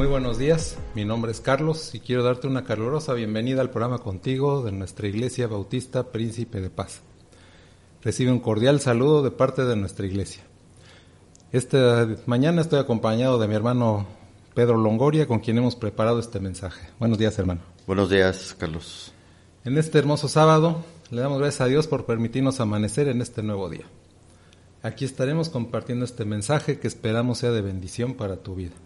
Muy buenos días, mi nombre es Carlos y quiero darte una calurosa bienvenida al programa contigo de nuestra Iglesia Bautista Príncipe de Paz. Recibe un cordial saludo de parte de nuestra iglesia. Esta mañana estoy acompañado de mi hermano Pedro Longoria, con quien hemos preparado este mensaje. Buenos días, hermano. Buenos días, Carlos. En este hermoso sábado, le damos gracias a Dios por permitirnos amanecer en este nuevo día. Aquí estaremos compartiendo este mensaje que esperamos sea de bendición para tu vida.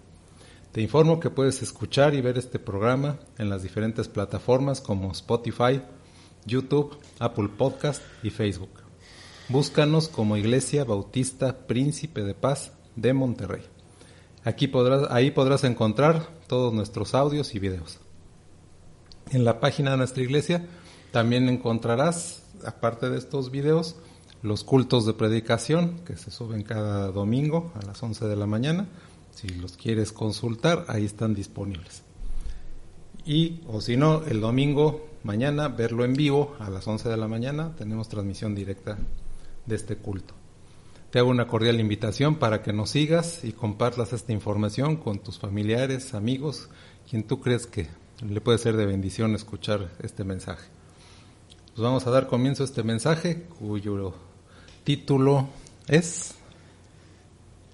Te informo que puedes escuchar y ver este programa en las diferentes plataformas como Spotify, YouTube, Apple Podcast y Facebook. Búscanos como Iglesia Bautista Príncipe de Paz de Monterrey. Aquí podrás, ahí podrás encontrar todos nuestros audios y videos. En la página de nuestra iglesia también encontrarás, aparte de estos videos, los cultos de predicación que se suben cada domingo a las 11 de la mañana si los quieres consultar, ahí están disponibles. Y, o si no, el domingo, mañana, verlo en vivo a las 11 de la mañana, tenemos transmisión directa de este culto. Te hago una cordial invitación para que nos sigas y compartas esta información con tus familiares, amigos, quien tú crees que le puede ser de bendición escuchar este mensaje. Pues vamos a dar comienzo a este mensaje cuyo título es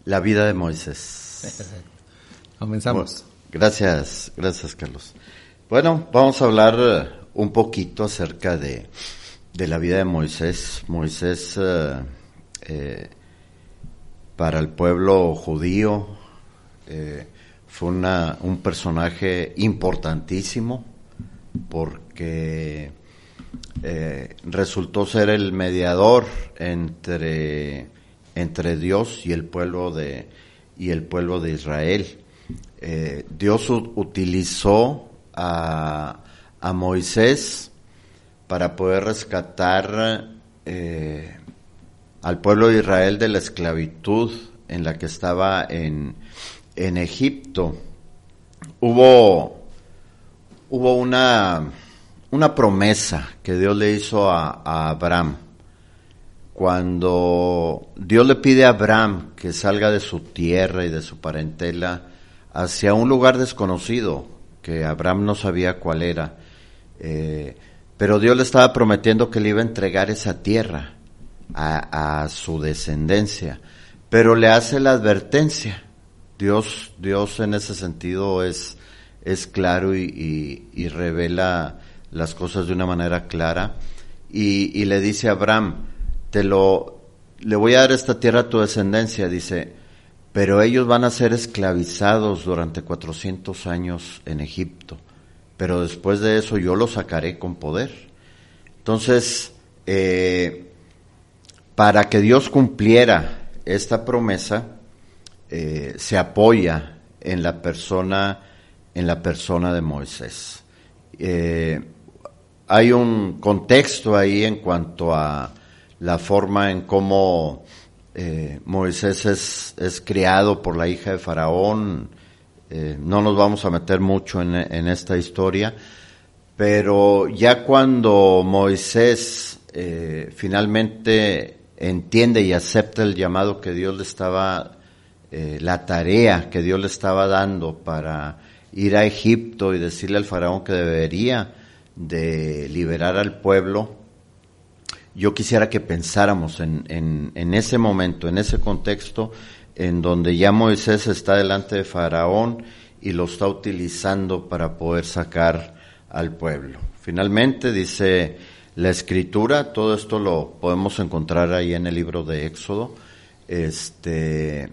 La vida de Moisés. Comenzamos. gracias, gracias Carlos. Bueno, vamos a hablar eh, un poquito acerca de, de la vida de Moisés. Moisés uh, eh, para el pueblo judío eh, fue una, un personaje importantísimo porque eh, resultó ser el mediador entre, entre Dios y el pueblo de, y el pueblo de Israel. Eh, Dios utilizó a, a, Moisés para poder rescatar eh, al pueblo de Israel de la esclavitud en la que estaba en, en Egipto. Hubo, hubo una, una promesa que Dios le hizo a, a Abraham cuando Dios le pide a Abraham que salga de su tierra y de su parentela hacia un lugar desconocido, que Abraham no sabía cuál era, eh, pero Dios le estaba prometiendo que le iba a entregar esa tierra a, su descendencia, pero le hace la advertencia. Dios, Dios en ese sentido es, es claro y, y, revela las cosas de una manera clara y le dice a Abraham, te lo, le voy a dar esta tierra a tu descendencia, dice, pero ellos van a ser esclavizados durante 400 años en Egipto, pero después de eso yo los sacaré con poder. Entonces, eh, para que Dios cumpliera esta promesa, eh, se apoya en la persona, en la persona de Moisés. Eh, hay un contexto ahí en cuanto a la forma en cómo eh, Moisés es, es, criado por la hija de Faraón. Eh, no nos vamos a meter mucho en, en, esta historia, pero ya cuando Moisés eh, finalmente entiende y acepta el llamado que Dios le estaba, la tarea que Dios le estaba dando para ir a Egipto y decirle al faraón que debería de liberar al pueblo, yo quisiera que pensáramos en, en, ese momento, en ese contexto, en donde ya Moisés está delante de Faraón y lo está utilizando para poder sacar al pueblo. Finalmente dice la escritura, todo esto lo podemos encontrar ahí en el libro de Éxodo. Este,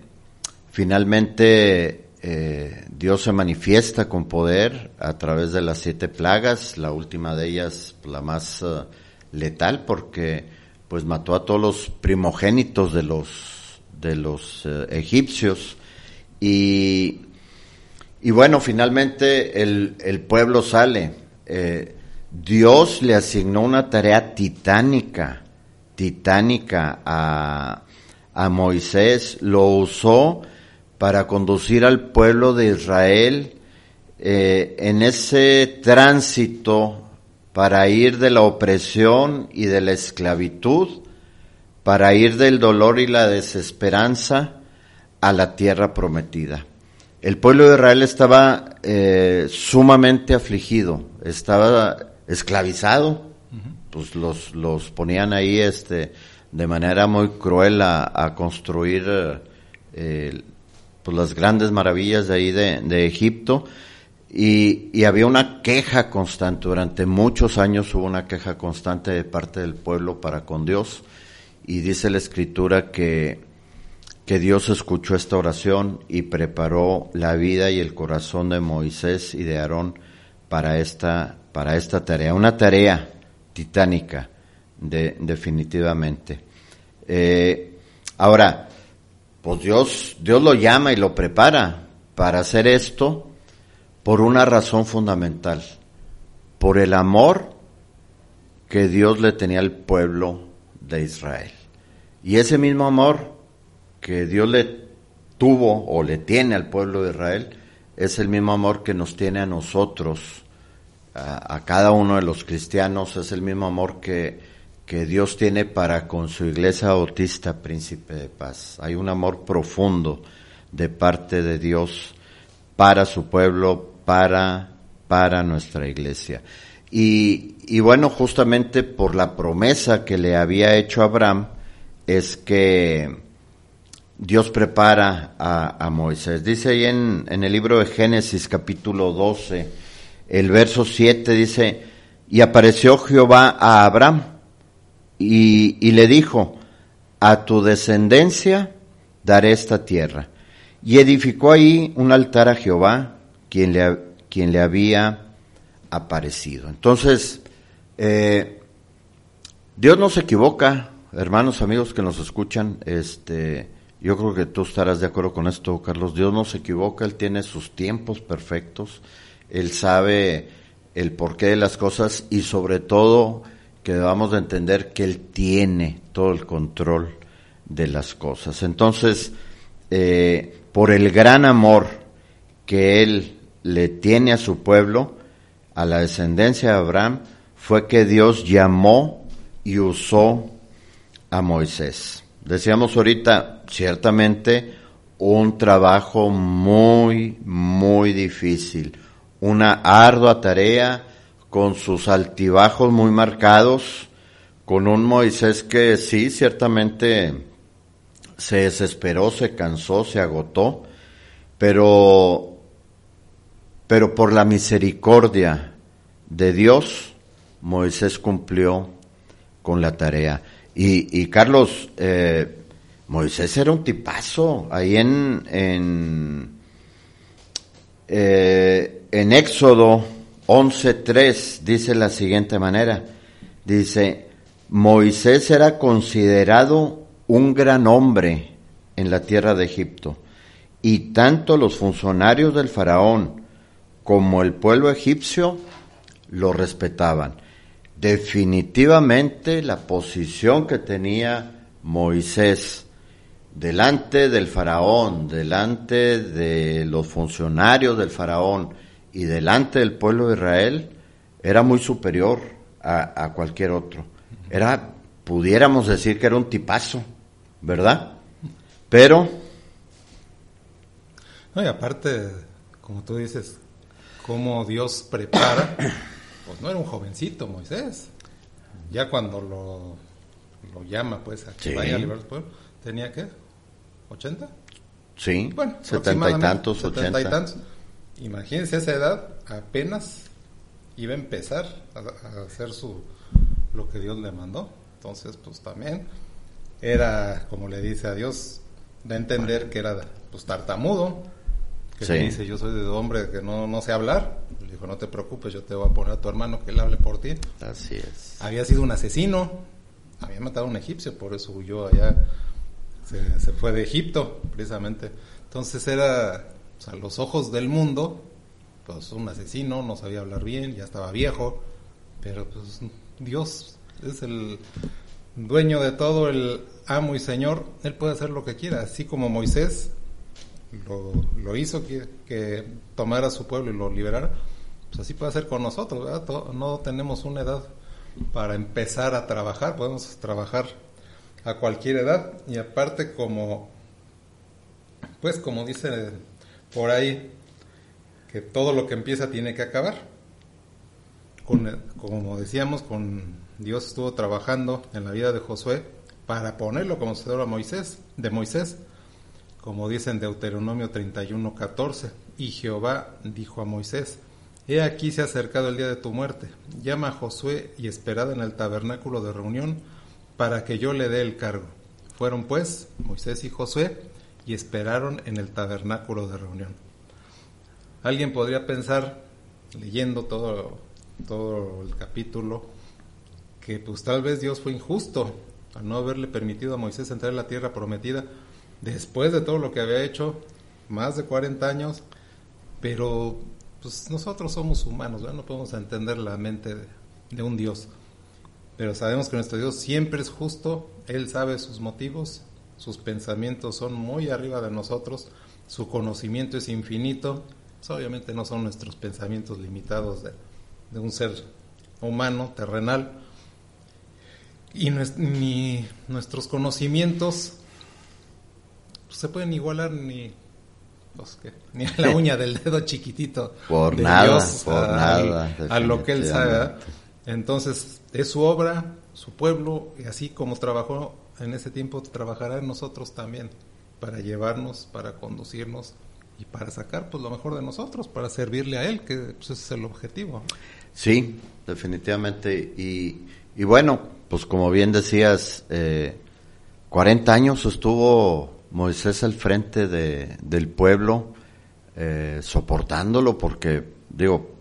finalmente eh, Dios se manifiesta con poder a través de las siete plagas, la última de ellas la más uh, letal porque pues mató a todos los primogénitos de los de los uh, egipcios. Y y bueno finalmente el, el pueblo sale. Eh, Dios le asignó una tarea titánica titánica a a Moisés. Lo usó para conducir al pueblo de Israel eh, en ese tránsito para ir de la opresión y de la esclavitud, para ir del dolor y la desesperanza a la tierra prometida. El pueblo de Israel estaba eh, sumamente afligido, estaba esclavizado, pues los, los ponían ahí este, de manera muy cruel a, a construir eh, pues las grandes maravillas de ahí de, de Egipto y, y, había una queja constante, durante muchos años hubo una queja constante de parte del pueblo para con Dios. Y dice la escritura que, que Dios escuchó esta oración y preparó la vida y el corazón de Moisés y de Aarón para esta, para esta tarea, una tarea titánica, de, definitivamente. Eh, ahora, pues Dios, Dios lo llama y lo prepara para hacer esto por una razón fundamental, por el amor que Dios le tenía al pueblo de Israel. Y ese mismo amor que Dios le tuvo o le tiene al pueblo de Israel es el mismo amor que nos tiene a nosotros, a, cada uno de los cristianos, es el mismo amor que, que Dios tiene para con su iglesia bautista, príncipe de paz. Hay un amor profundo de parte de Dios para su pueblo, para, para nuestra iglesia. Y, y bueno, justamente por la promesa que le había hecho Abraham, es que Dios prepara a, Moisés. Dice ahí en, en el libro de Génesis capítulo 12, el verso 7 dice, y apareció Jehová a Abraham y, y, le dijo, a tu descendencia daré esta tierra. Y edificó ahí un altar a Jehová, quien le, quien le había aparecido. Entonces, eh, Dios no se equivoca, hermanos, amigos que nos escuchan, este, yo creo que tú estarás de acuerdo con esto, Carlos. Dios no se equivoca, Él tiene sus tiempos perfectos, Él sabe el porqué de las cosas y sobre todo que debamos de entender que Él tiene todo el control de las cosas. Entonces, eh, por el gran amor que Él le tiene a su pueblo, a la descendencia de Abraham, fue que Dios llamó y usó a Moisés. Decíamos ahorita, ciertamente, un trabajo muy, muy difícil, una ardua tarea, con sus altibajos muy marcados, con un Moisés que sí, ciertamente se desesperó, se cansó, se agotó, pero, pero por la misericordia de Dios, Moisés cumplió con la tarea. Y, Carlos, eh, Moisés era un tipazo ahí en, en, eh, en Éxodo 11.3 dice la siguiente manera, dice, Moisés era considerado un gran hombre en la tierra de Egipto, y tanto los funcionarios del faraón como el pueblo egipcio lo respetaban. Definitivamente la posición que tenía Moisés delante del faraón, delante de los funcionarios del faraón, y delante del pueblo de Israel era muy superior a, cualquier otro. Era, pudiéramos decir que era un tipazo, ¿verdad? Pero... No, y aparte, como tú dices, cómo Dios prepara, pues no era un jovencito Moisés. Ya cuando lo lo llama pues a que Sí. vaya a liberar al pueblo, tenía qué? ¿80? Sí, Bueno, setenta y tantos, 70 ochenta. y tantos. Imagínense a esa edad, apenas iba a empezar a, a hacer su lo que Dios le mandó. Entonces, pues también era, como le dice a Dios, a entender que era pues tartamudo, que Sí. dice, yo soy de hombre que no, no sé hablar. Le dijo, no te preocupes, yo te voy a poner a tu hermano que él hable por ti. Así es. Había sido un asesino, había matado a un egipcio, por eso huyó allá, se, se fue de Egipto, precisamente. Entonces era, o sea, a los ojos del mundo, pues un asesino, no sabía hablar bien, ya estaba viejo, pero pues Dios es el dueño de todo, el amo y señor, él puede hacer lo que quiera, así como Moisés lo, hizo que, tomara su pueblo y lo liberara, pues así puede hacer con nosotros, No tenemos una edad para empezar a trabajar, podemos trabajar a cualquier edad y aparte como, pues como dice por ahí, que todo lo que empieza tiene que acabar. Con, como decíamos, con Dios estuvo trabajando en la vida de Josué para ponerlo como sucedió a Moisés, de Moisés, como dice en Deuteronomio 31, 14. Y Jehová dijo a Moisés, He aquí se ha acercado el día de tu muerte. Llama a Josué y esperad en el tabernáculo de reunión para que yo le dé el cargo. Fueron pues Moisés y Josué y esperaron en el tabernáculo de reunión. Alguien podría pensar, leyendo todo, todo el capítulo, que pues tal vez Dios fue injusto al no haberle permitido a Moisés entrar en la tierra prometida después de todo lo que había hecho, más de 40 años, pero pues nosotros somos humanos, no podemos entender la mente de, un Dios. Pero sabemos que nuestro Dios siempre es justo, Él sabe sus motivos, sus pensamientos son muy arriba de nosotros, su conocimiento es infinito, pues, obviamente no son nuestros pensamientos limitados de, un ser humano, terrenal, y nuestros conocimientos se pueden igualar ni pues, ¿qué? ni a la uña del dedo chiquitito Por de nada, Dios por a, nada, a lo que él sabe entonces es su obra su pueblo y así como trabajó en ese tiempo trabajará en nosotros también para llevarnos para conducirnos y para sacar pues lo mejor de nosotros para servirle a él que pues, ese es el objetivo Sí, definitivamente. Y, y bueno, pues como bien decías, eh, 40 años estuvo Moisés al frente de, del pueblo, eh, soportándolo, porque, digo,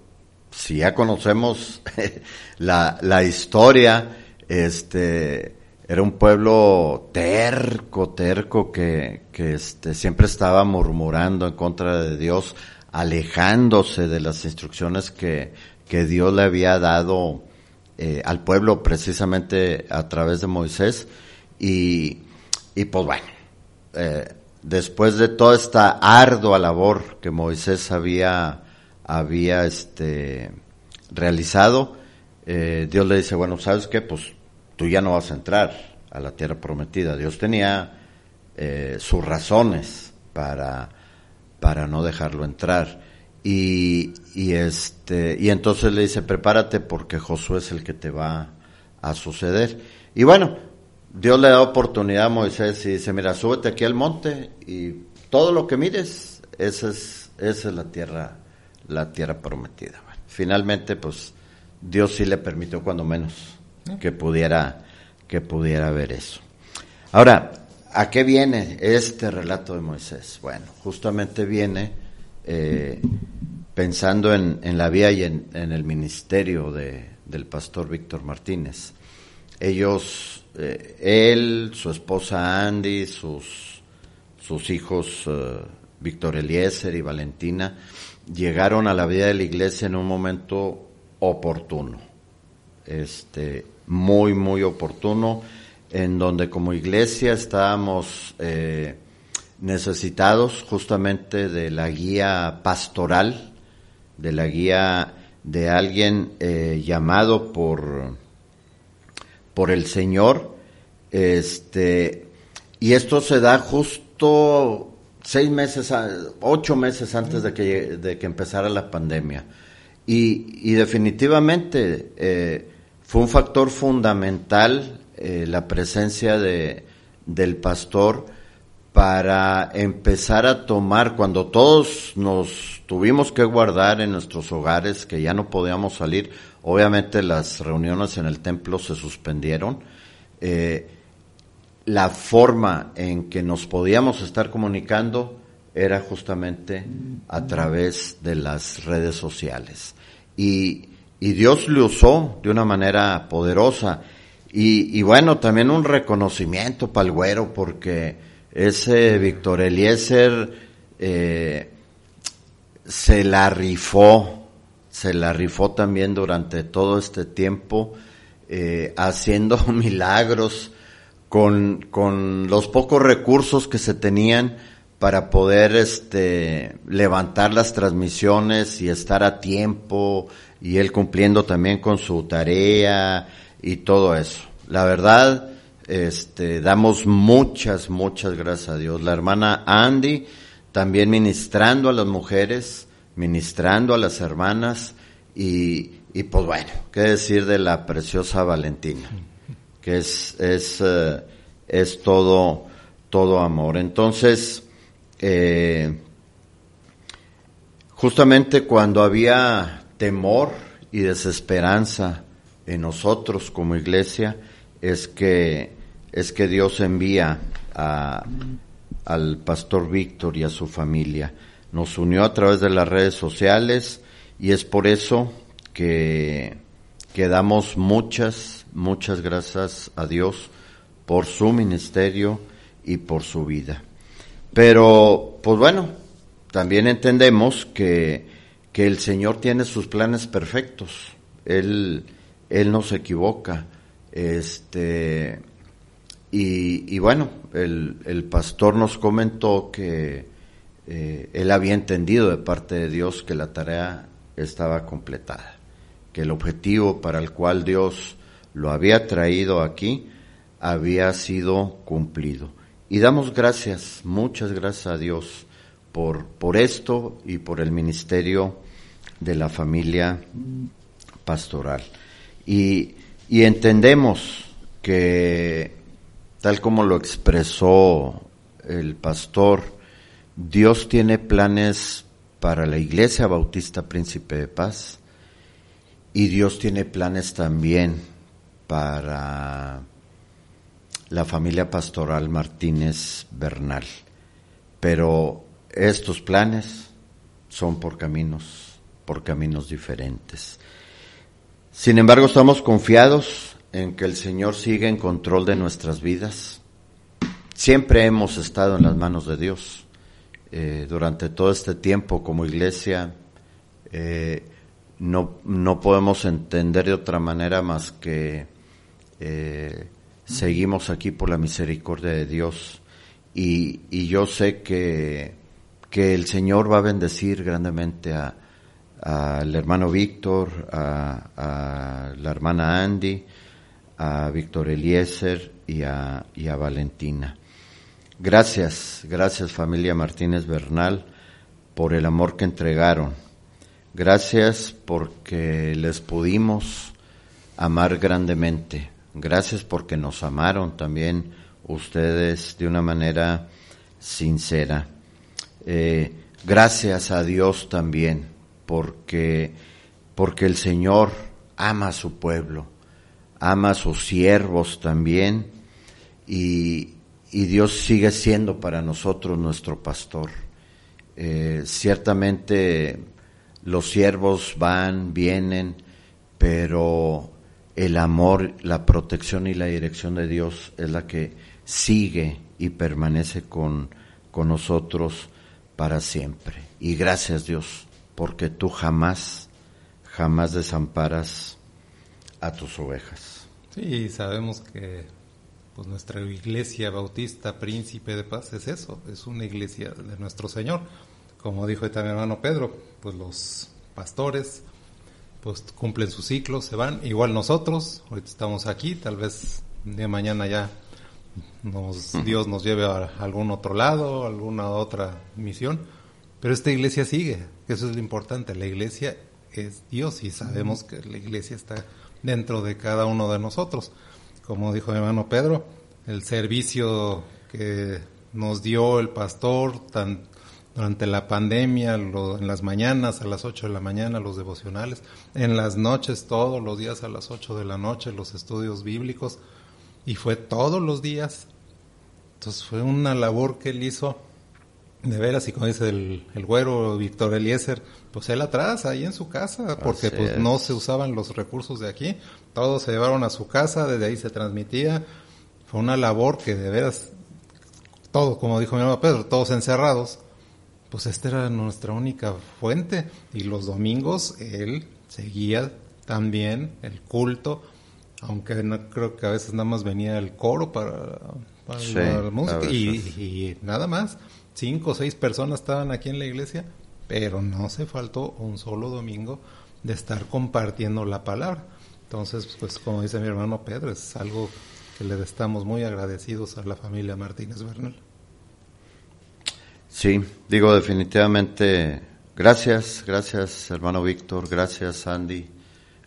si ya conocemos la, la historia, este, era un pueblo terco, terco, que, que este, siempre estaba murmurando en contra de Dios, alejándose de las instrucciones que, que Dios le había dado eh, al pueblo precisamente a través de Moisés. Y, y pues bueno, eh, después de toda esta ardua labor que Moisés había, había este, realizado, eh, Dios le dice, bueno, ¿sabes qué? Pues tú ya no vas a entrar a la tierra prometida. Dios tenía eh, sus razones para, para no dejarlo entrar. Y, y este, y entonces le dice, prepárate porque Josué es el que te va a suceder. Y bueno, Dios le da oportunidad a Moisés y dice, mira, súbete aquí al monte y todo lo que mires, esa es, esa es la tierra, la tierra prometida. Bueno, finalmente, pues, Dios sí le permitió cuando menos que pudiera, que pudiera ver eso. Ahora, ¿a qué viene este relato de Moisés? Bueno, justamente viene eh, pensando en, en la vida y en, en el ministerio de, del pastor Víctor Martínez. Ellos, eh, él, su esposa Andy, sus, sus hijos eh, Víctor Eliezer y Valentina, llegaron a la vida de la iglesia en un momento oportuno, este, muy, muy oportuno, en donde como iglesia estábamos eh, necesitados justamente de la guía pastoral, de la guía de alguien eh, llamado por, por el Señor, este, y esto se da justo seis meses, ocho meses antes de que, de que empezara la pandemia. Y, y definitivamente eh, fue un factor fundamental eh, la presencia de, del pastor para empezar a tomar, cuando todos nos tuvimos que guardar en nuestros hogares, que ya no podíamos salir, obviamente las reuniones en el templo se suspendieron, eh, la forma en que nos podíamos estar comunicando era justamente a través de las redes sociales. Y, y Dios lo usó de una manera poderosa. Y, y bueno, también un reconocimiento para el güero, porque ese Víctor Eliezer eh, se la rifó, se la rifó también durante todo este tiempo, eh, haciendo milagros con, con los pocos recursos que se tenían para poder este, levantar las transmisiones y estar a tiempo y él cumpliendo también con su tarea y todo eso. La verdad, este, damos muchas, muchas gracias a Dios. La hermana Andy también ministrando a las mujeres, ministrando a las hermanas y, pues bueno, qué decir de la preciosa Valentina, que es, es, eh, es todo, todo amor. Entonces, eh, justamente cuando había temor y desesperanza en nosotros como iglesia, es que, es que Dios envía a, al pastor Víctor y a su familia. Nos unió a través de las redes sociales y es por eso que, damos muchas, muchas gracias a Dios por su ministerio y por su vida. Pero, pues bueno, también entendemos que, que el Señor tiene sus planes perfectos. Él, él no se equivoca. Este, y, y bueno, el, el, pastor nos comentó que eh, él había entendido de parte de Dios que la tarea estaba completada, que el objetivo para el cual Dios lo había traído aquí había sido cumplido. Y damos gracias, muchas gracias a Dios por, por esto y por el ministerio de la familia pastoral. Y, y entendemos que, tal como lo expresó el pastor, Dios tiene planes para la Iglesia Bautista Príncipe de Paz y Dios tiene planes también para la familia pastoral Martínez Bernal. Pero estos planes son por caminos, por caminos diferentes. Sin embargo, estamos confiados en que el Señor sigue en control de nuestras vidas. Siempre hemos estado en las manos de Dios. Eh, durante todo este tiempo como iglesia, eh, no, no podemos entender de otra manera más que eh, seguimos aquí por la misericordia de Dios y, yo sé que, que, el Señor va a bendecir grandemente a, al hermano Víctor, a, a, la hermana Andy, a Víctor Eliezer y a, y a Valentina. Gracias, gracias familia Martínez Bernal por el amor que entregaron. Gracias porque les pudimos amar grandemente. Gracias porque nos amaron también ustedes de una manera sincera. Eh, gracias a Dios también porque, porque el Señor ama a su pueblo, ama a sus siervos también y, y Dios sigue siendo para nosotros nuestro pastor. Eh, ciertamente los siervos van, vienen, pero el amor, la protección y la dirección de Dios es la que sigue y permanece con, con nosotros para siempre. Y gracias Dios, porque tú jamás, jamás desamparas a tus ovejas. Sí, sabemos que pues nuestra iglesia bautista, príncipe de paz, es eso, es una iglesia de nuestro Señor. Como dijo también hermano Pedro, pues los pastores, pues cumplen su ciclo, se van. Igual nosotros, ahorita estamos aquí, tal vez de mañana ya nos, Dios nos lleve a algún otro lado, alguna otra misión. Pero esta iglesia sigue, eso es lo importante. La iglesia es Dios y sabemos que la iglesia está dentro de cada uno de nosotros. Como dijo mi hermano Pedro, el servicio que nos dio el pastor durante la pandemia, en las mañanas a las 8 de la mañana los devocionales, en las noches todos los días a las 8 de la noche los estudios bíblicos y fue todos los días. Entonces fue una labor que él hizo de veras y como dice el, el güero Víctor Eliezer, pues él atrás, ahí en su casa, porque pues no se usaban los recursos de aquí, todos se llevaron a su casa, desde ahí se transmitía, fue una labor que de veras, todo, como dijo mi hermano Pedro, todos encerrados, pues esta era nuestra única fuente, y los domingos él seguía también el culto, aunque no creo que a veces nada más venía el coro para, la música y nada más cinco o seis personas estaban aquí en la iglesia, pero no se faltó un solo domingo de estar compartiendo la palabra. Entonces, pues como dice mi hermano Pedro, es algo que le estamos muy agradecidos a la familia Martínez Bernal. Sí, digo definitivamente gracias, gracias hermano Víctor, gracias Andy,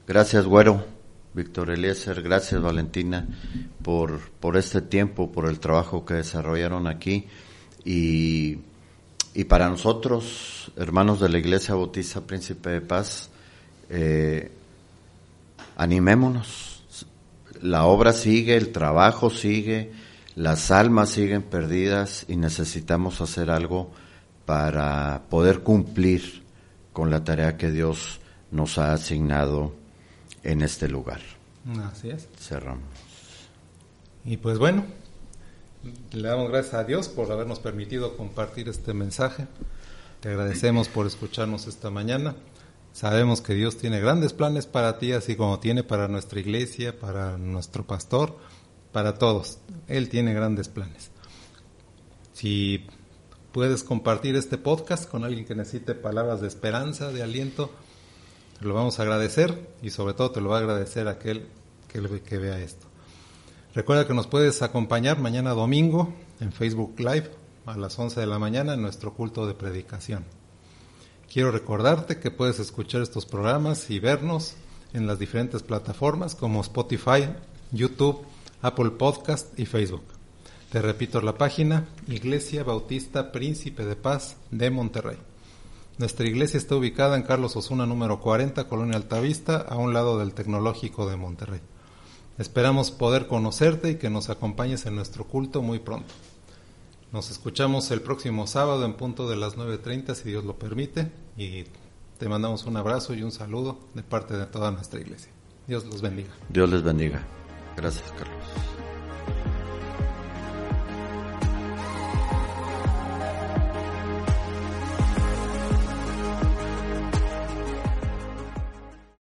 gracias Güero, Víctor Eliezer, gracias Valentina por, por este tiempo, por el trabajo que desarrollaron aquí. Y, para nosotros, hermanos de la Iglesia Bautista Príncipe de Paz, eh, animémonos. La obra sigue, el trabajo sigue, las almas siguen perdidas y necesitamos hacer algo para poder cumplir con la tarea que Dios nos ha asignado en este lugar. Así es. Cerramos. Y pues bueno, le damos gracias a Dios por habernos permitido compartir este mensaje. Te agradecemos por escucharnos esta mañana. Sabemos que Dios tiene grandes planes para ti, así como tiene para nuestra iglesia, para nuestro pastor, para todos. Él tiene grandes planes. Si puedes compartir este podcast con alguien que necesite palabras de esperanza, de aliento, te lo vamos a agradecer y sobre todo te lo va a agradecer aquel que, que vea esto. Recuerda que nos puedes acompañar mañana domingo en Facebook Live a las 11 de la mañana en nuestro culto de predicación. Quiero recordarte que puedes escuchar estos programas y vernos en las diferentes plataformas como Spotify, YouTube, Apple Podcast y Facebook. Te repito la página Iglesia Bautista Príncipe de Paz de Monterrey. Nuestra iglesia está ubicada en Carlos Osuna número 40, Colonia Altavista, a un lado del Tecnológico de Monterrey. Esperamos poder conocerte y que nos acompañes en nuestro culto muy pronto. Nos escuchamos el próximo sábado en punto de las 9.30 si Dios lo permite y te mandamos un abrazo y un saludo de parte de toda nuestra iglesia. Dios los bendiga. Dios les bendiga. Gracias, Carlos.